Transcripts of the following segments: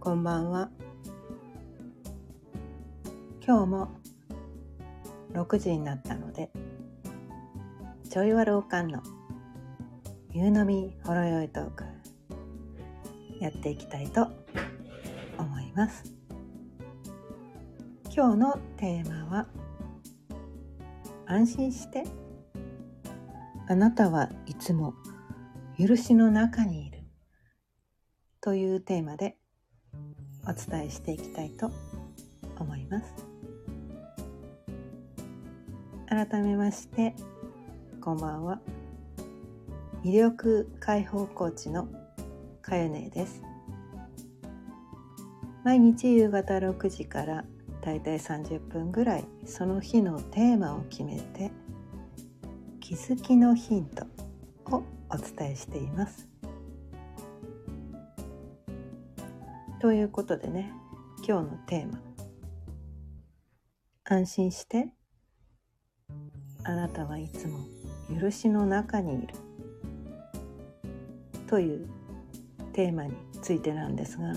こんばんは。今日も6時になったのでちょいわるおかんの夕飲みほろよいトークやっていきたいと思います。今日のテーマは安心してあなたはいつも許しの中にいるというテーマでお伝えしていきたいと思います。改めましてこんばんは。魅力解放コーチのかよねです。毎日夕方6時からだいたい30分ぐらいその日のテーマを決めて気づきのヒントをお伝えしています。ということでね今日のテーマ。安心してあなたはいつも許しの中にいる。というテーマについてなんですが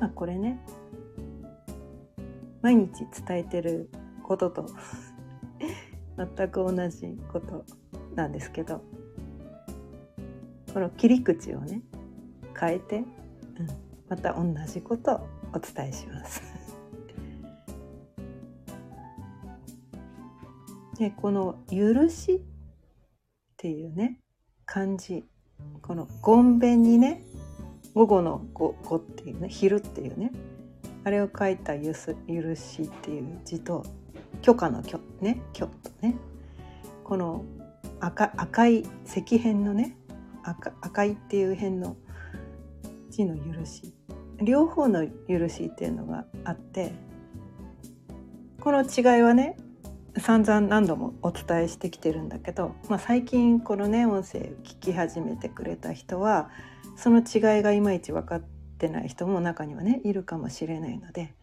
まあこれね毎日伝えてることと 全く同じことなんですけどこの切り口をね変えて、うん、また同じことをお伝えします。でこの「許し」っていうね漢字この「ごんべん」にね午後の午後っていうね昼っていうねあれを書いたゆす「許し」っていう字と許可の許ね許とねこの赤赤い石片のね赤赤いっていう辺の字の許し。両方の許しっていうのがあってこの違いはね散々何度もお伝えしてきてるんだけど、まあ、最近このね音声聞き始めてくれた人はその違いがいまいち分かってない人も中にはねいるかもしれないので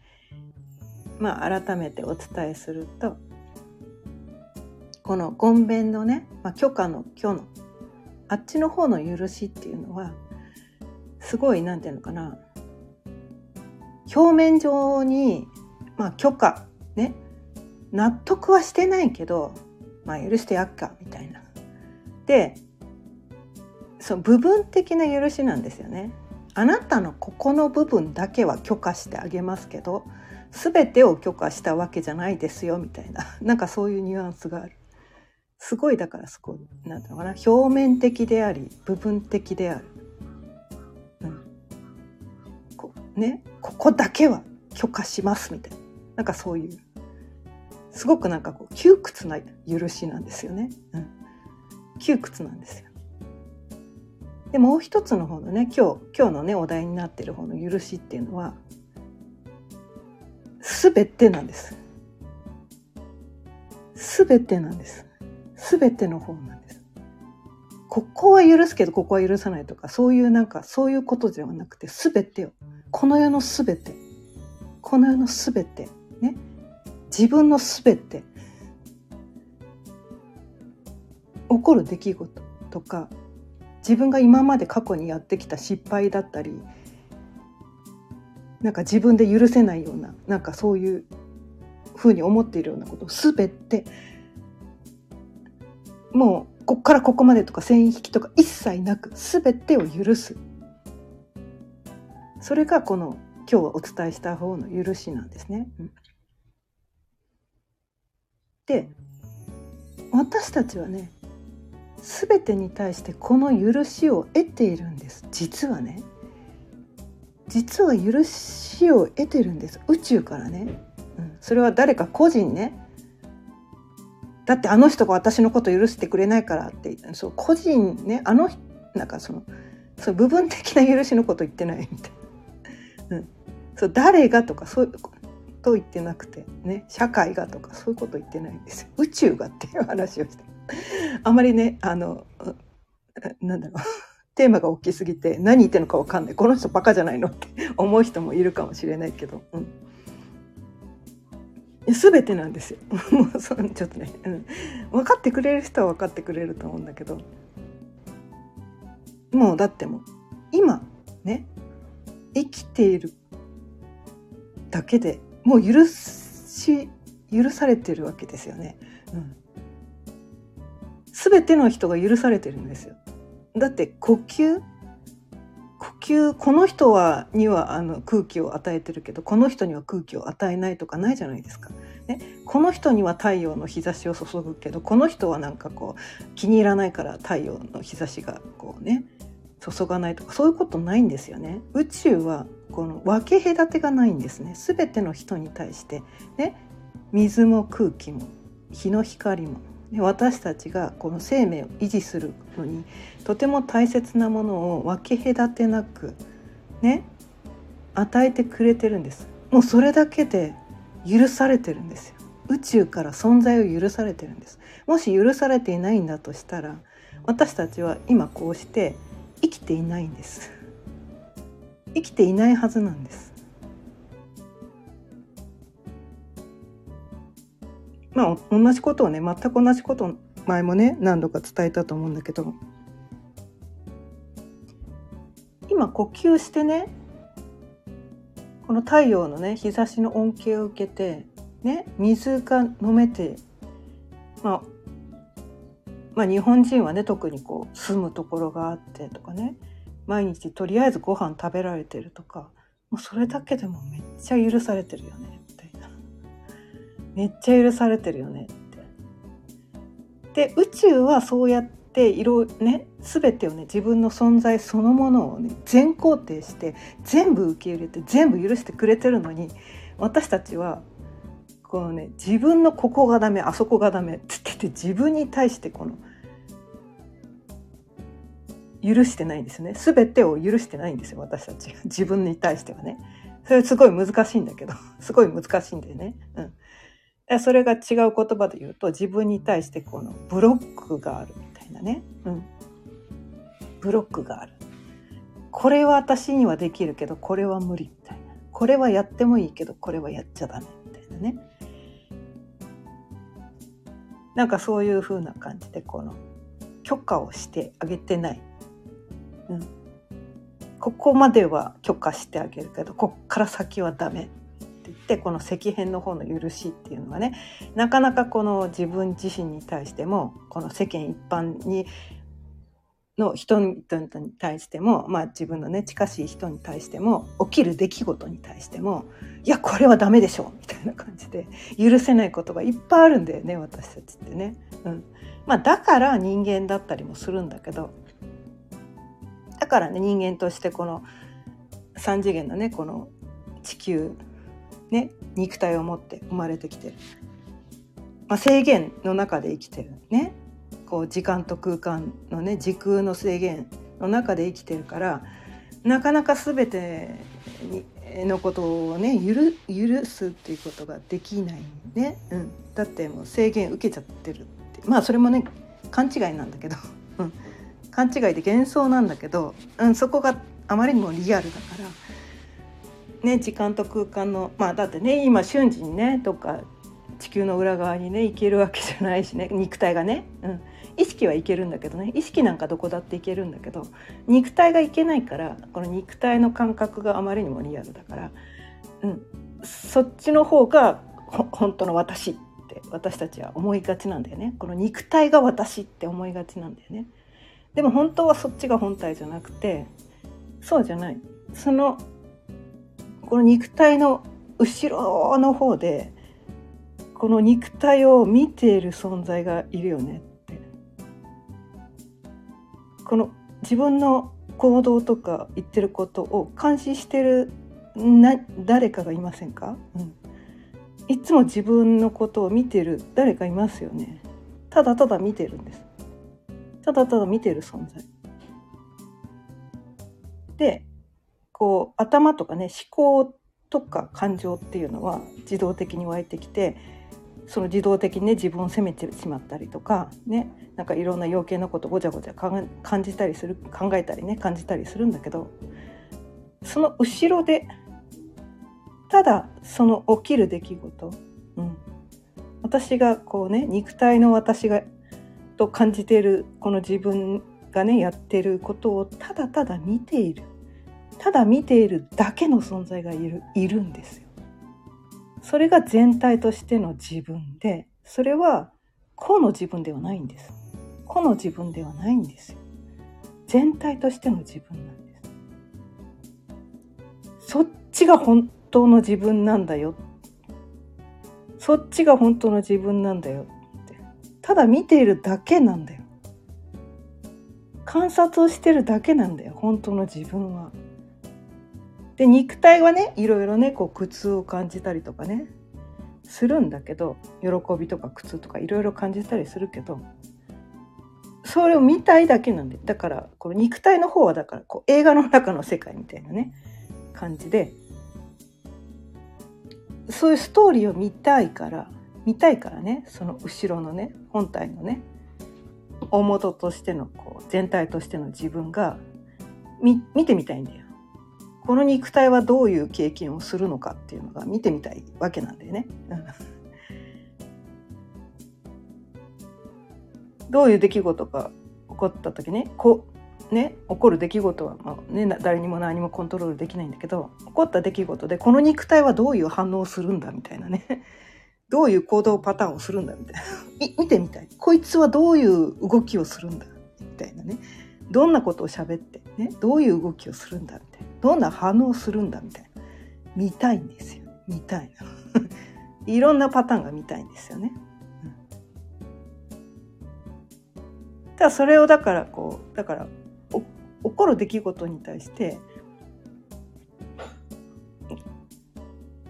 まあ改めてお伝えするとこのごんべんのね、まあ、許可の許のあっちの方の許しっていうのはすごい何て言うのかな表面上に、まあ、許可ね納得はしてないけど、まあ、許してやっかみたいな。でその部分的な許しなんですよね。あなたのここの部分だけは許可してあげますけど全てを許可したわけじゃないですよみたいな なんかそういうニュアンスがある。すごいだからすごいなんていうのかな表面的であり部分的である。うん、こねここだけは許可しますみたいななんかそういうすごくなんかこう窮屈な許しなんですよね。うん、窮屈なんですよ。でもう一つの方のね今日今日のねお題になってる方の許しっていうのは全てなんです。全てなんです。全ての方なんです。ここは許すけどここは許さないとかそういうなんかそういうことではなくて全てを。この世の全て。この世の全て。ね。自分の全て。起こる出来事とか自分が今まで過去にやってきた失敗だったりなんか自分で許せないようななんかそういうふうに思っているようなことを全て。もうこっからここまでとか線引きとか一切なく全てを許す。それがこの今日お伝えした方の許しなんですね。で私たちはね全てに対してこの許しを得ているんです。実はね。実は許しを得てるんです。宇宙からね、うん、それは誰か個人ね。だってあの人が私のこと許してくれないからってそう個人ねあのなんかそのそう部分的な許しのこと言ってないみたいな、うん、そう誰がとかそういうと言ってなくてね社会がとかそういうこと言ってないんですよ。宇宙がっていう話をして。あまりねあのなんだろう。テーマが大きすぎて何言ってるのか分かんない。この人バカじゃないのって思う人もいるかもしれないけど、うん、全てなんですよ もうそちょっとね、うん、分かってくれる人は分かってくれると思うんだけどもうだってもう今ね生きているだけでもう許し許されてるわけですよね。うん、全ての人が許されてるんですよ。だって呼吸呼吸この人はにはあの空気を与えてるけどこの人には空気を与えないとかないじゃないですか。ね、この人には太陽の日差しを注ぐけどこの人はなんかこう気に入らないから太陽の日差しがこうね注がないとかそういうことないんですよね。宇宙はこの分け隔てがないんですね。全ての人に対してね水も空気も日の光もで私たちがこの生命を維持するのにとても大切なものを分け隔てなくね与えてくれてるんです。もうそれだけで許されてるんですよ。宇宙から存在を許されてるんです。もし許されていないんだとしたら私たちは今こうして生きていないんです。生きていないはずなんです。まあ同じことをね全く同じこと前もね何度か伝えたと思うんだけど。今呼吸してねこの太陽のね日差しの恩恵を受けてね水が飲めてまあまあ日本人はね特にこう住むところがあってとかね毎日とりあえずご飯食べられてるとかもうそれだけでもめっちゃ許されてるよね。めっちゃ許されてるよね。って。で宇宙はそうやって色ね全てをね自分の存在そのものをね全肯定して全部受け入れて全部許してくれてるのに私たちはこのね自分のここがダメあそこがダメって言ってて自分に対してこの許してないんですね。全てを許してないんですよ私たち。自分に対してはね。それすごい難しいんだけど。すごい難しいんだよね。うん。それが違う言葉で言うと自分に対してこのブロックがあるみたいなね、うん、ブロックがある。これは私にはできるけどこれは無理みたいな。これはやってもいいけどこれはやっちゃダメみたいなね。なんかそういう風な感じでこの許可をしてあげてない、うん、ここまでは許可してあげるけどこっから先はダメ。てこの石片の方の許しっていうのはねなかなかこの自分自身に対してもこの世間一般にの人々に対しても、まあ、自分のね近しい人に対しても起きる出来事に対してもいやこれはダメでしょみたいな感じで許せないことがいっぱいあるんだよね私たちってね。うんまあ、だから人間だったりもするんだけどだからね人間としてこの3次元のねこの地球ね、肉体を持って生まれてきてる、まあ、制限の中で生きてるね。こう時間と空間のね時空の制限の中で生きてるからなかなか全てにのことをね許許すっていうことができないね、うん、だってもう制限受けちゃってるって。まあそれもね勘違いなんだけど、うん、勘違いで幻想なんだけど、うん、そこがあまりにもリアルだから。ね、時間と空間のまあだってね今瞬時にねとか地球の裏側にね行けるわけじゃないしね肉体がね、うん、意識はいけるんだけどね意識なんかどこだっていけるんだけど肉体がいけないからこの肉体の感覚があまりにもリアルだから、うん、そっちの方が本当の私って私たちは思いがちなんだよね。この肉体が私って思いがちなんだよね。でも本当はそっちが本体じゃなくてそうじゃない。そのこの肉体の後ろの方でこの肉体を見ている存在がいるよねって。この自分の行動とか言ってることを監視してるな誰かがいませんか、うん、いつも自分のことを見てる誰かいますよね。ただただ見てるんです。ただただ見てる存在。でこう頭とかね思考とか感情っていうのは自動的に湧いてきてその自動的にね自分を責めてしまったりとかねなんかいろんな余計なことごちゃごちゃ感じたりする考えたりね感じたりするんだけどその後ろでただその起きる出来事、うん、私がこうね肉体の私がと感じているこの自分がねやってることをただただ見ている。ただ見ているだけの存在がいるいるんですよ。それが全体としての自分でそれは個の自分ではないんです。個の自分ではないんですよ。全体としての自分なんです。そっちが本当の自分なんだよ。そっちが本当の自分なんだよって。ただ見ているだけなんだよ。観察をしてるだけなんだよ。本当の自分は。で肉体はねいろいろねこう苦痛を感じたりとかねするんだけど喜びとか苦痛とかいろいろ感じたりするけどそれを見たいだけなんでだからこの肉体の方はだからこう映画の中の世界みたいなね感じでそういうストーリーを見たいから見たいからねその後ろのね本体のね大元としてのこう全体としての自分が見てみたいんだよ。この肉体はどういう経験をするのかっていうのが見てみたいわけなんだよね。どういう出来事が起こった時ねこね起こる出来事は、まあね、誰にも何もコントロールできないんだけど起こった出来事でこの肉体はどういう反応をするんだみたいなね。どういう行動パターンをするんだみたいな。見てみたい。こいつはどういう動きをするんだみたいなね。どんなことを喋って、ね、どういう動きをするんだみたいなどんな反応するんだみたいな。見たいんですよ。見たい いろんなパターンが見たいんですよね。だそれをだからこうだから起こる出来事に対して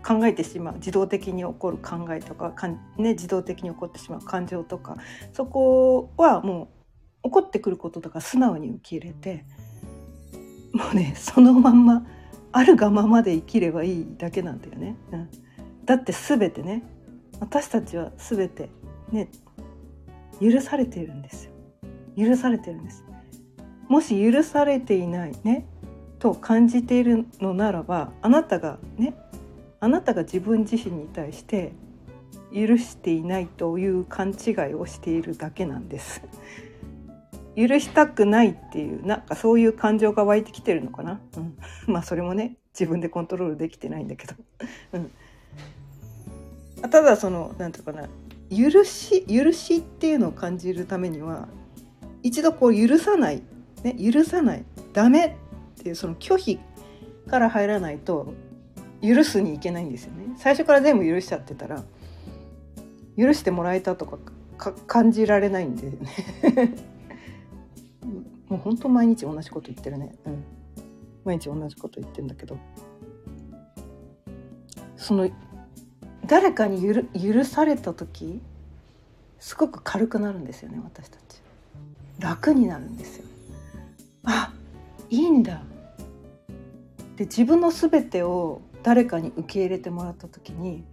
考えてしまう自動的に起こる考えとかかん、ね、自動的に起こってしまう感情とかそこはもう起こってくることとか素直に受け入れてもうねそのまんまあるがままで生きればいいだけなんだよね。うん、だって全てね私たちは全てね許されているんですよ。許されてるんです。もし許されていないねと感じているのならばあなたがねあなたが自分自身に対して許していないという勘違いをしているだけなんです。許したくないっていうなんかそういう感情が湧いてきてるのかな、うん、まあそれもね自分でコントロールできてないんだけど、うん、ただその何て言うかな許し許しっていうのを感じるためには一度こう許さない、ね、許さないダメっていうその拒否から入らないと許すにいけないんですよね。最初から全部許しちゃってたら許してもらえたとか感じられないんでね。もう本当毎日同じこと言ってるね。うん。毎日同じこと言ってんだけど。その誰かに許された時すごく軽くなるんですよね私たち。楽になるんですよ。あいいんだ。で自分の全てを誰かに受け入れてもらった時に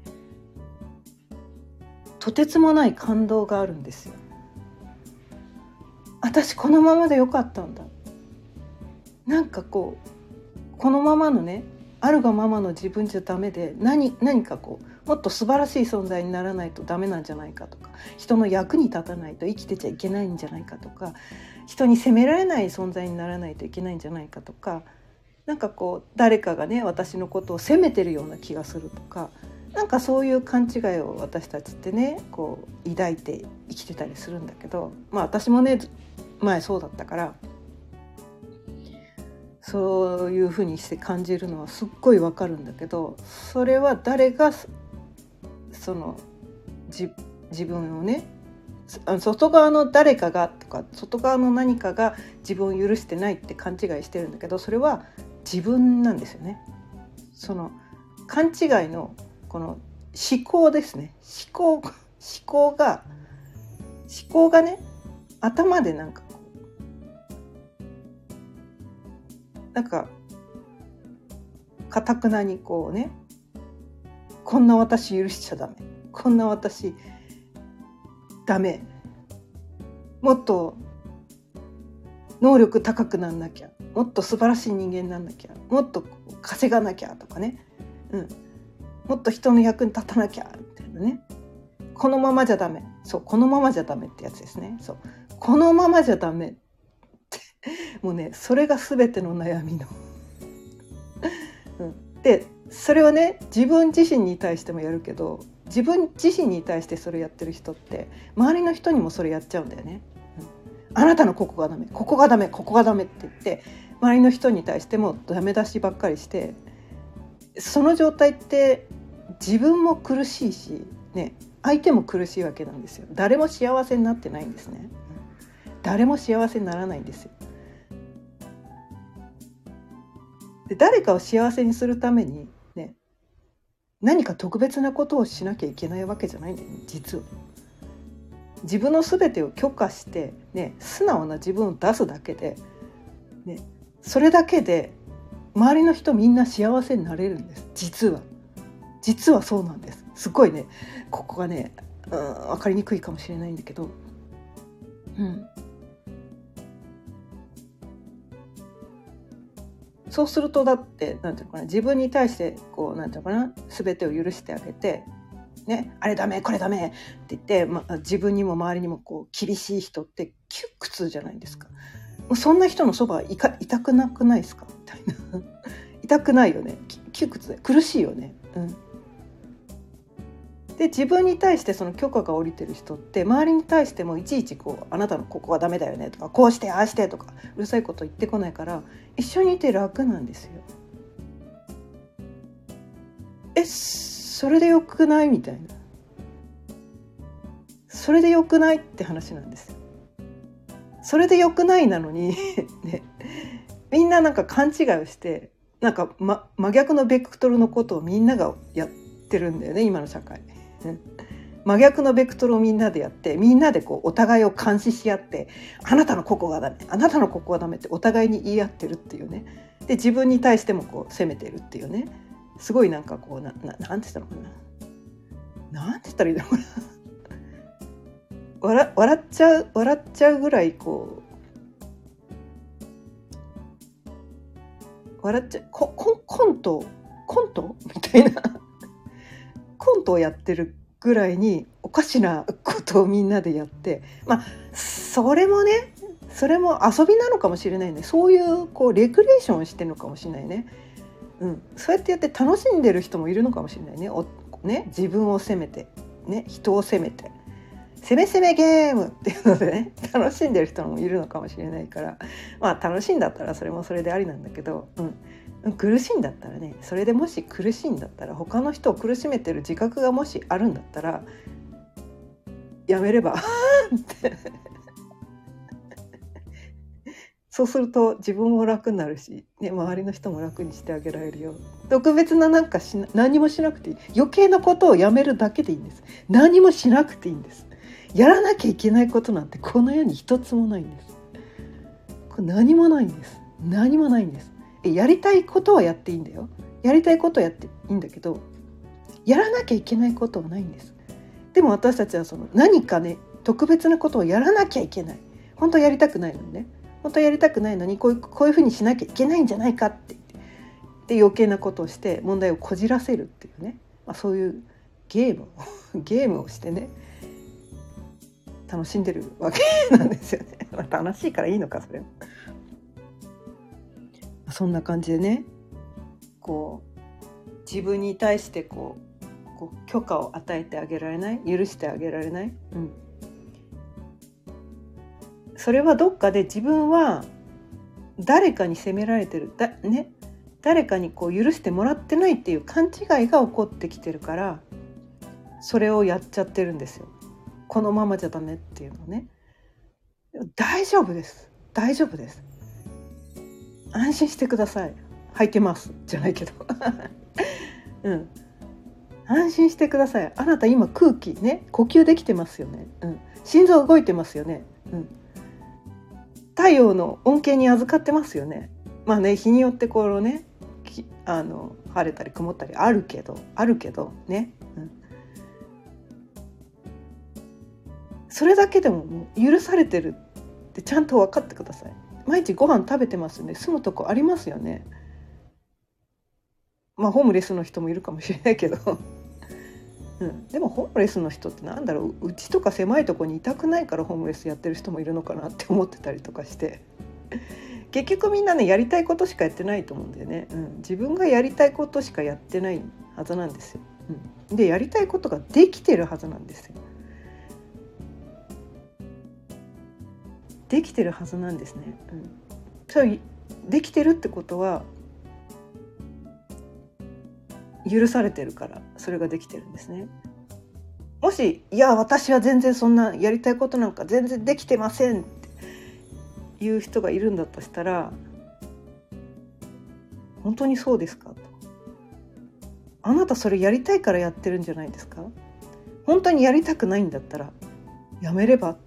とてつもない感動があるんですよ。私このままでよかったんだ。なんかこうこのままのねあるがままの自分じゃダメで何何かこうもっと素晴らしい存在にならないとダメなんじゃないかとか人の役に立たないと生きてちゃいけないんじゃないかとか人に責められない存在にならないといけないんじゃないかとかなんかこう誰かがね私のことを責めてるような気がするとかなんかそういう勘違いを私たちってねこう抱いて生きてたりするんだけどまあ私もね前そうだったからそういうふうにして感じるのはすっごいわかるんだけどそれは誰がその自分をね外側の誰かがとか外側の何かが自分を許してないって勘違いしてるんだけどそれは自分なんですよね。その勘違いのこの思考ですね思考 思考が思考がね頭でなんかなんかかたくなにこうねこんな私許しちゃダメこんな私ダメもっと能力高くなんなきゃもっと素晴らしい人間になんなきゃもっと稼がなきゃとかね、うん、もっと人の役に立たなきゃみたいなね。このままじゃダメ。そうこのままじゃダメってやつですね。そう。このままじゃダメ。もうねそれが全ての悩みの。でそれはね自分自身に対してもやるけど自分自身に対してそれやってる人って周りの人にもそれやっちゃうんだよね。うん、あなたのここがダメここがダメここがダメって言って周りの人に対してもダメ出しばっかりしてその状態って自分も苦しいし、ね、相手も苦しいわけなんですよ。誰も幸せになってないんですね。誰も幸せにならないんですよ。で誰かを幸せにするためにね何か特別なことをしなきゃいけないわけじゃないんだよね実は。自分の全てを許可して、ね、素直な自分を出すだけで、ね、それだけで周りの人みんな幸せになれるんです実は。実はそうなんです。すごいねここがね、うん、分かりにくいかもしれないんだけど、うん、そうするとだってなんていうのかな自分に対してこうなんていうのかな全てを許してあげてね、あれダメこれダメって言って、まあ、自分にも周りにもこう厳しい人って窮屈じゃないですか。そんな人のそばいか痛くなくないですか？みたいな。痛くないよね。窮屈で苦しいよね。うん、で自分に対してその許可が下りてる人って周りに対してもいちいちこう「あなたのここはダメだよね」とか「こうしてああして」とかうるさいこと言ってこないから一緒にいて楽なんですよ。えそれでよくないみたいな。それでよくないって話なんです。それでよくないなのに ね、みんななんか勘違いをしてなんか、ま、真逆のベクトルのことをみんながやってるんだよね今の社会。真逆のベクトルをみんなでやってみんなでこうお互いを監視し合って「あなたのここがダメあなたのここがダメ」ってお互いに言い合ってるっていうね。で自分に対してもこう責めてるっていうね。すごいなんかこうなななんて言ったのかな。なんて言ったらいいのかな。笑笑っちゃう笑っちゃうぐらいこう笑っちゃうコココントコント？みたいな。コントをやってるぐらいにおかしなことをみんなでやってまあそれもねそれも遊びなのかもしれないね。そういうこうレクレーションをしてるのかもしれないね、うん、そうやってやって楽しんでる人もいるのかもしれないね。おね自分を責めて、ね、人を責めて。攻め攻めゲームっていうのでね 楽しんでる人もいるのかもしれないから。まあ楽しんだったらそれもそれでありなんだけど、うん、苦しいんだったらねそれでもし苦しいんだったら他の人を苦しめてる自覚がもしあるんだったらやめればって そうすると自分も楽になるし、ね、周りの人も楽にしてあげられるよ。特別ななんかしな何もしなくていい。余計なことをやめるだけでいいんです。何もしなくていいんです。やらなきゃいけないことなんてこの世に一つもないんです。これ何もないんです。何もないんです。やりたいことはやっていいんだよ。やりたいことはやっていいんだけどやらなきゃいけないことはないんです。でも私たちはその何かね特別なことをやらなきゃいけない。本当はやりたくないのにね。本当はやりたくないのにこういうこういうふうにしなきゃいけないんじゃないかって。で余計なことをして問題をこじらせるっていうね、まあ、そういうゲームを ゲームをしてね。楽しんでるわけなんですよね。楽しいからいいのかそれそんな感じでねこう自分に対してこうこう許可を与えてあげられない許してあげられない、うん、それはどっかで自分は誰かに責められてる。だ、ね、誰かにこう許してもらってないっていう勘違いが起こってきてるからそれをやっちゃってるんですよ。このままじゃダメっていうのね。大丈夫です。大丈夫です。安心してください。履いてます。じゃないけど。うん。安心してください。あなた今空気ね呼吸できてますよね、うん、心臓動いてますよね、うん、太陽の恩恵に預かってますよね。まあね日によってこのねあの晴れたり曇ったりあるけどあるけどね。うん。それだけでももう許されてるってちゃんと分かってください。毎日ご飯食べてますんで住むとこありますよね。まあホームレスの人もいるかもしれないけど。うん、でもホームレスの人ってなんだろう。うちとか狭いとこにいたくないからホームレスやってる人もいるのかなって思ってたりとかして。結局みんなねやりたいことしかやってないと思うんだよね、うん、自分がやりたいことしかやってないはずなんですよ、うん、でやりたいことができてるはずなんですよ。できてるはずなんですね、うん、そうできてるってことは許されてるからそれができてるんですねもし「いや私は全然そんなやりたいことなんか全然できてません」っていう人がいるんだとしたら「本当にそうですか?」と「あなたそれやりたいからやってるんじゃないですか?」本当にやりたくないんだったらやめれば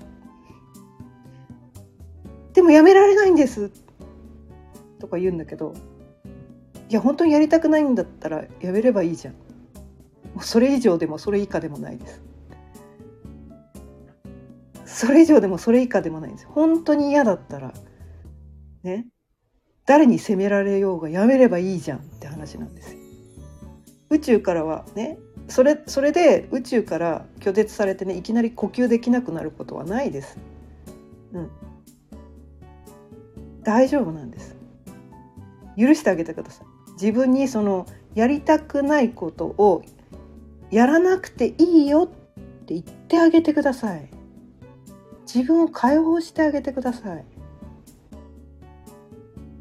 でもやめられないんです。とか言うんだけど。いや本当にやりたくないんだったらやめればいいじゃん。それ以上でもそれ以下でもないです。それ以上でもそれ以下でもないんです。本当に嫌だったらね。誰に責められようがやめればいいじゃんって話なんです宇宙からはね。それそれで宇宙から拒絶されてねいきなり呼吸できなくなることはないです。うん。大丈夫なんです。許してあげてください。自分にそのやりたくないことをやらなくていいよって言ってあげてください。自分を解放してあげてください。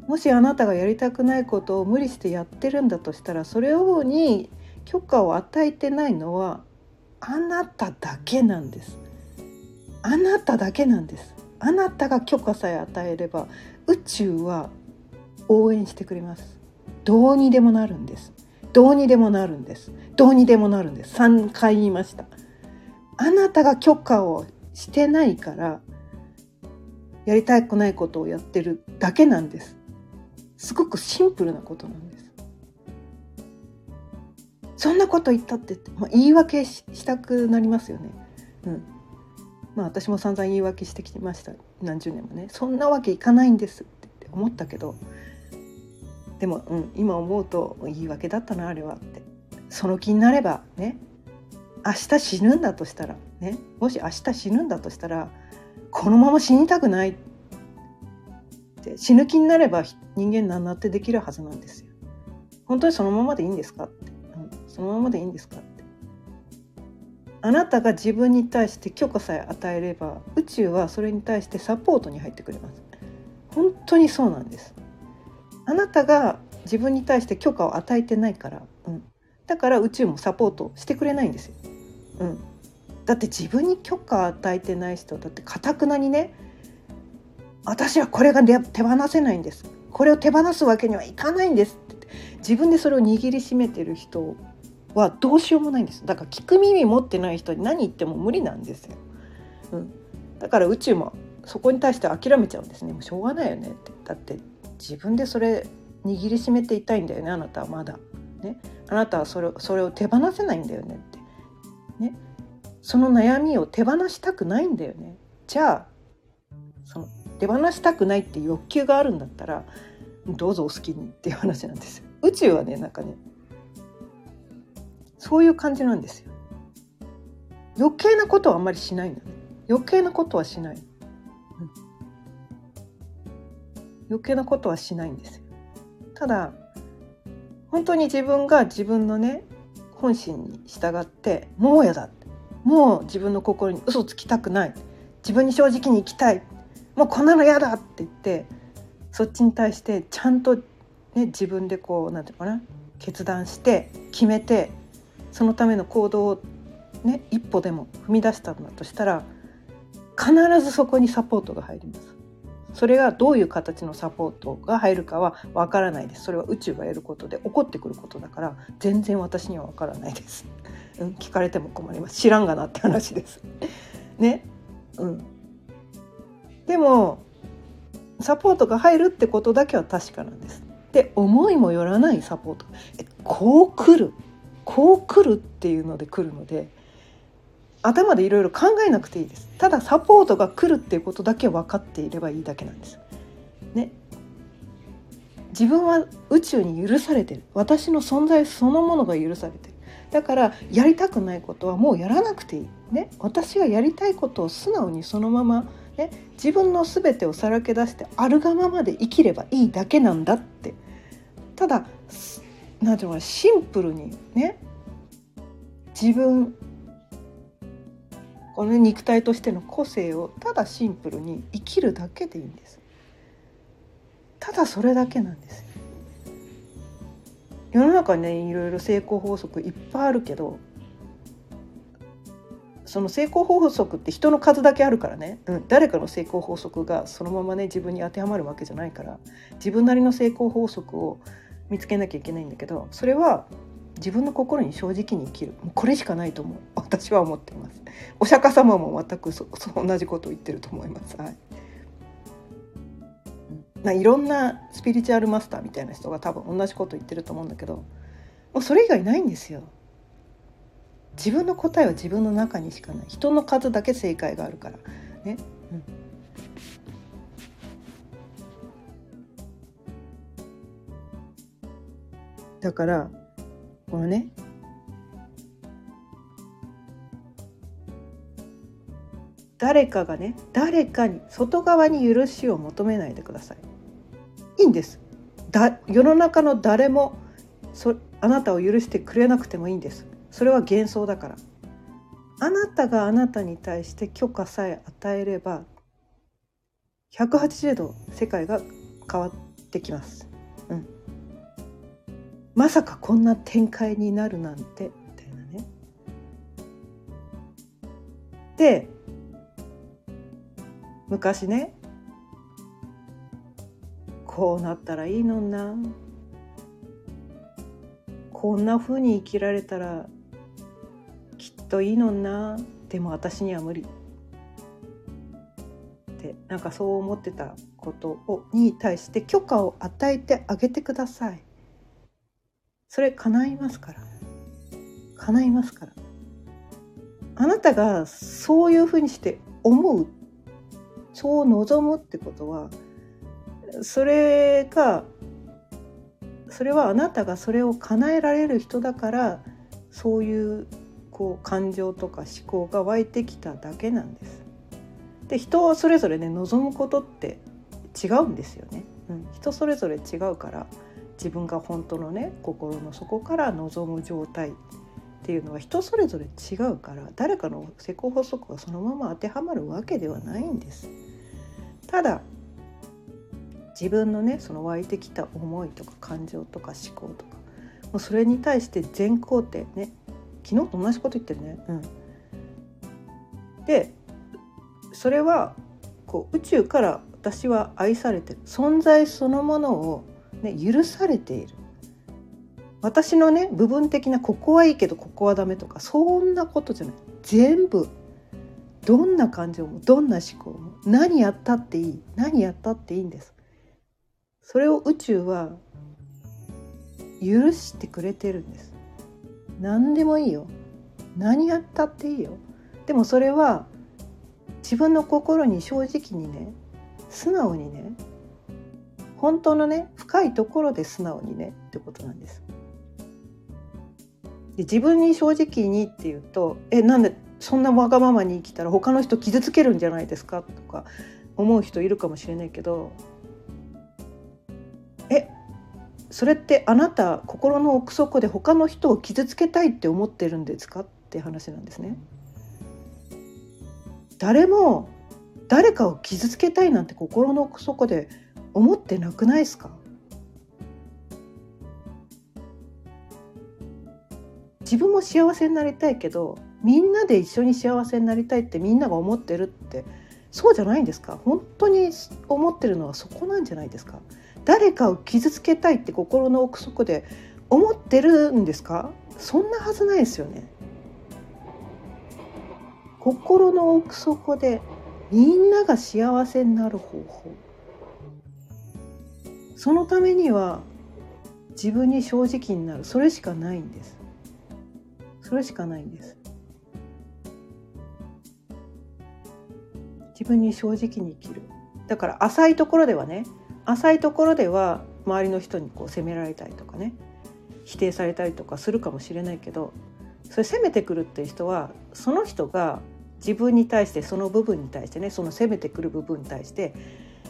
もしあなたがやりたくないことを無理してやってるんだとしたらそれをに許可を与えてないのはあなただけなんです。あなただけなんです。あなたが許可さえ与えれば宇宙は応援してくれます。どうにでもなるんです。どうにでもなるんです。どうにでもなるんです。3回言いました。あなたが許可をしてないからやりたくないことをやってるだけなんです。すごくシンプルなことなんです。そんなこと言ったって、まあ、言い訳したくなりますよね。うん。まあ私も散々言い訳してきました。何十年もねそんなわけいかないんですって思ったけどでも、うん、今思うと言い訳だったなあれはって。その気になればね明日死ぬんだとしたらねもし明日死ぬんだとしたらこのまま死にたくないって死ぬ気になれば人間何だってできるはずなんですよ。本当にそのままでいいんですかって、うん、そのままでいいんですかって。あなたが自分に対して許可さえ与えれば宇宙はそれに対してサポートに入ってくれます。本当にそうなんです。あなたが自分に対して許可を与えてないから、うん、だから宇宙もサポートしてくれないんですよ、うん、だって自分に許可を与えてない人だってかたくなにね私はこれが手放せないんです。これを手放すわけにはいかないんですって。自分でそれを握りしめてる人はどうしようもないんです。だから聞く耳持ってない人に何言っても無理なんですよ、うん、だから宇宙もそこに対して諦めちゃうんですね。もうしょうがないよね。ってだって自分でそれ握りしめていたいんだよね。あなたはまだ、ね、あなたはそれそれを手放せないんだよねって、ね、その悩みを手放したくないんだよね。じゃあその手放したくないって欲求があるんだったらどうぞお好きにっていう話なんですよ。宇宙はねなんかねそういう感じなんですよ。余計なことはあんまりしないんだね。余計なことはしない、うん、余計なことはしないんですよ。ただ本当に自分が自分のね本心に従ってもうやだもう自分の心に嘘つきたくない。自分に正直に生きたい。もうこんなの嫌だって言ってそっちに対してちゃんと、ね、自分でこう何て言うかな。決断して決めてそのための行動を、ね、一歩でも踏み出したんだとしたら必ずそこにサポートが入ります。それがどういう形のサポートが入るかはわからないです。それは宇宙がやることで起こってくることだから全然私にはわからないです。うん、聞かれても困ります。知らんがなって話です。ね、うん。でもサポートが入るってことだけは確かなんです。で思いもよらないサポートえこう来るこう来るっていうので来るので頭でいろいろ考えなくていいです。ただサポートが来るっていうことだけ分かっていればいいだけなんです。ね、自分は宇宙に許されてる。私の存在そのものが許されてる。だからやりたくないことはもうやらなくていい、ね、私がやりたいことを素直にそのままね、自分の全てをさらけ出してあるがままで生きればいいだけなんだって。ただ何て言うかシンプルにね。自分この肉体としての個性をただシンプルに生きるだけでいいんです。ただそれだけなんです世の中にねいろいろ成功法則いっぱいあるけどその成功法則って人の数だけあるからね、うん、誰かの成功法則がそのままね自分に当てはまるわけじゃないから自分なりの成功法則を見つけなきゃいけないんだけどそれは自分の心に正直に生きる。もうこれしかないと思う。私は思っています。お釈迦様も全くそ同じことを言ってると思います。はい。ま、いろんなスピリチュアルマスターみたいな人が多分同じこと言ってると思うんだけどもうそれ以外ないんですよ。自分の答えは自分の中にしかない。人の数だけ正解があるから。ね、うん、だからこのね誰かがね誰かに外側に許しを求めないでください。いいんです。だ世の中の誰もそあなたを許してくれなくてもいいんです。それは幻想だから。あなたがあなたに対して許可さえ与えれば180度世界が変わってきます、うん、まさかこんな展開になるなんてみたいなね。で昔ねこうなったらいいのにな。こんな風に生きられたらきっといいのにな。でも私には無理。ってなんかそう思ってたことをに対して許可を与えてあげてください。それ叶いますから叶いますからあなたがそういうふうにして思うそう望むってことはそれがそれはあなたがそれを叶えられる人だからそういうこう感情とか思考が湧いてきただけなんです。で人それぞれね望むことって違うんですよね。うん、人それぞれ違うから自分が本当のね心の底から望む状態っていうのは人それぞれ違うから誰かの施工法則がそのまま当てはまるわけではないんです。ただ自分のねその湧いてきた思いとか感情とか思考とかもうそれに対して全肯定ね昨日と同じこと言ってるね。うん、でそれはこう宇宙から私は愛されてる存在そのものを、ね、許されている。私のね部分的なここはいいけどここはダメとかそんなことじゃない。全部どんな感情もどんな思考も何やったっていい何やったっていいんです。それを宇宙は許してくれてるんです。何でもいいよ。何やったっていいよ。でもそれは自分の心に正直にね素直にね本当のね深いところで素直にねってことなんですで自分に正直にっていうと「えなんでそんなわがままに生きたら他の人傷つけるんじゃないですか?」とか思う人いるかもしれないけどえそれってあなた心の奥底で他の人を傷つけたいって思ってるんですか？って話なんですね。誰も誰かを傷つけたいなんて心の奥底で思ってなくないですか？自分も幸せになりたいけどみんなで一緒に幸せになりたいってみんなが思ってるってそうじゃないんですか？本当に思ってるのはそこなんじゃないですか？誰かを傷つけたいって心の奥底で思ってるんですか？そんなはずないですよね。心の奥底でみんなが幸せになる方法。そのためには自分に正直になる。それしかないんです。それしかないんです。自分に正直に生きる。だから浅いところではね浅いところでは周りの人にこう責められたりとかね否定されたりとかするかもしれないけどそれ責めてくるっていう人はその人が自分に対してその部分に対してねその責めてくる部分に対して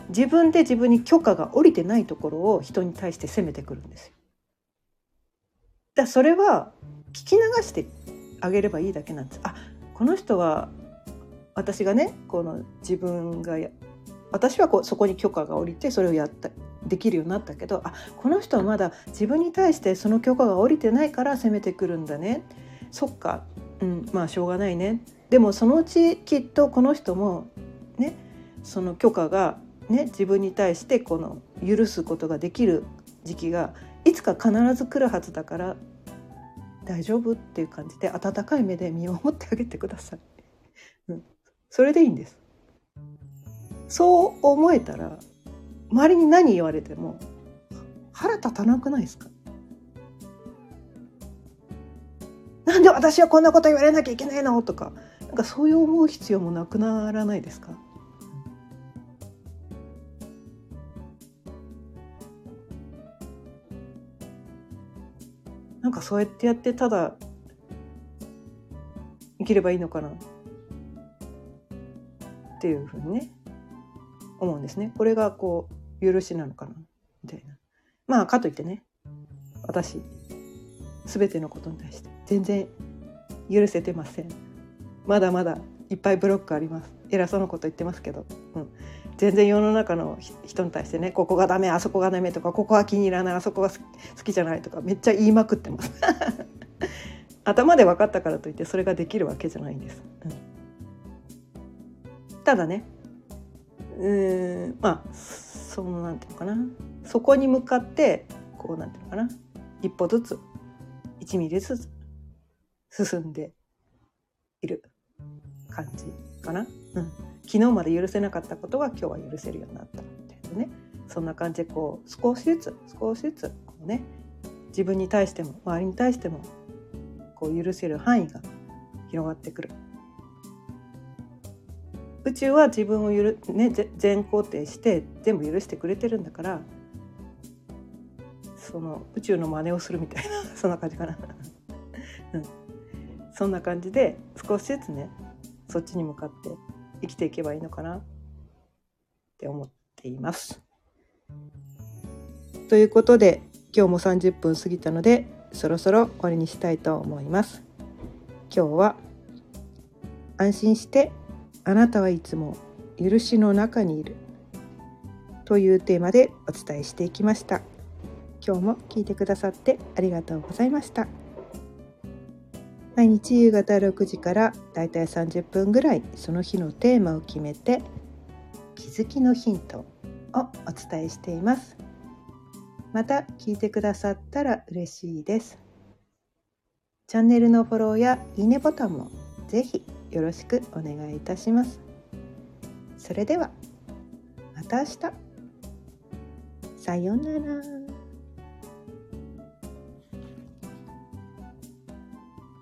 自分で自分に許可が下りてないところを人に対して責めてくるんですよ。だそれは聞き流してあげればいいだけなんです。あこの人は私がねこの自分が私はこうそこに許可が下りてそれをやったできるようになったけどあこの人はまだ自分に対してその許可が下りてないから責めてくるんだねそっか、うん、まあしょうがないねでもそのうちきっとこの人もねその許可がね自分に対してこの許すことができる時期がいつか必ず来るはずだから大丈夫っていう感じで温かい目で見守ってあげてください。うん、それでいいんです。そう思えたら周りに何言われても腹立たなくないですか？なんで私はこんなこと言われなきゃいけないの？とかなんかそういう思う必要もなくならないですか？なんかそうやってやってただ生きればいいのかなっていうふうにね思うんですね。これがこう許しなのかなみたいな。まあかといってね私全てのことに対して全然許せてません。まだまだいっぱいブロックあります。偉そうなこと言ってますけど、うん、全然世の中の人に対してねここがダメあそこがダメとかここは気に入らないあそこが好きじゃないとかめっちゃ言いまくってます。頭で分かったからといってそれができるわけじゃないんです、うん、ただねうんまあそのなんていうのかな。そこに向かってこうなんていうのかな。一歩ずつ1ミリずつ進んでいる感じかな。うん、昨日まで許せなかったことが今日は許せるようになったみたいなね。そんな感じでこう少しずつ少しずつこうね自分に対しても周りに対してもこう許せる範囲が広がってくる。宇宙は自分をゆる、ね、全肯定して全部許してくれてるんだからその宇宙の真似をするみたいな そんな感じかな、うん、そんな感じで少しずつねそっちに向かって生きていけばいいのかな？って思っています。ということで今日も30分過ぎたのでそろそろ終わりにしたいと思います。今日は安心してあなたはいつも許しの中にいるというテーマでお伝えしていきました今日も聞いてくださってありがとうございました毎日夕方6時からだいたい30分ぐらいその日のテーマを決めて気づきのヒントをお伝えしていますまた聞いてくださったら嬉しいですチャンネルのフォローやいいねボタンもぜひよろしくお願いいたします。それではまた明日。さようなら。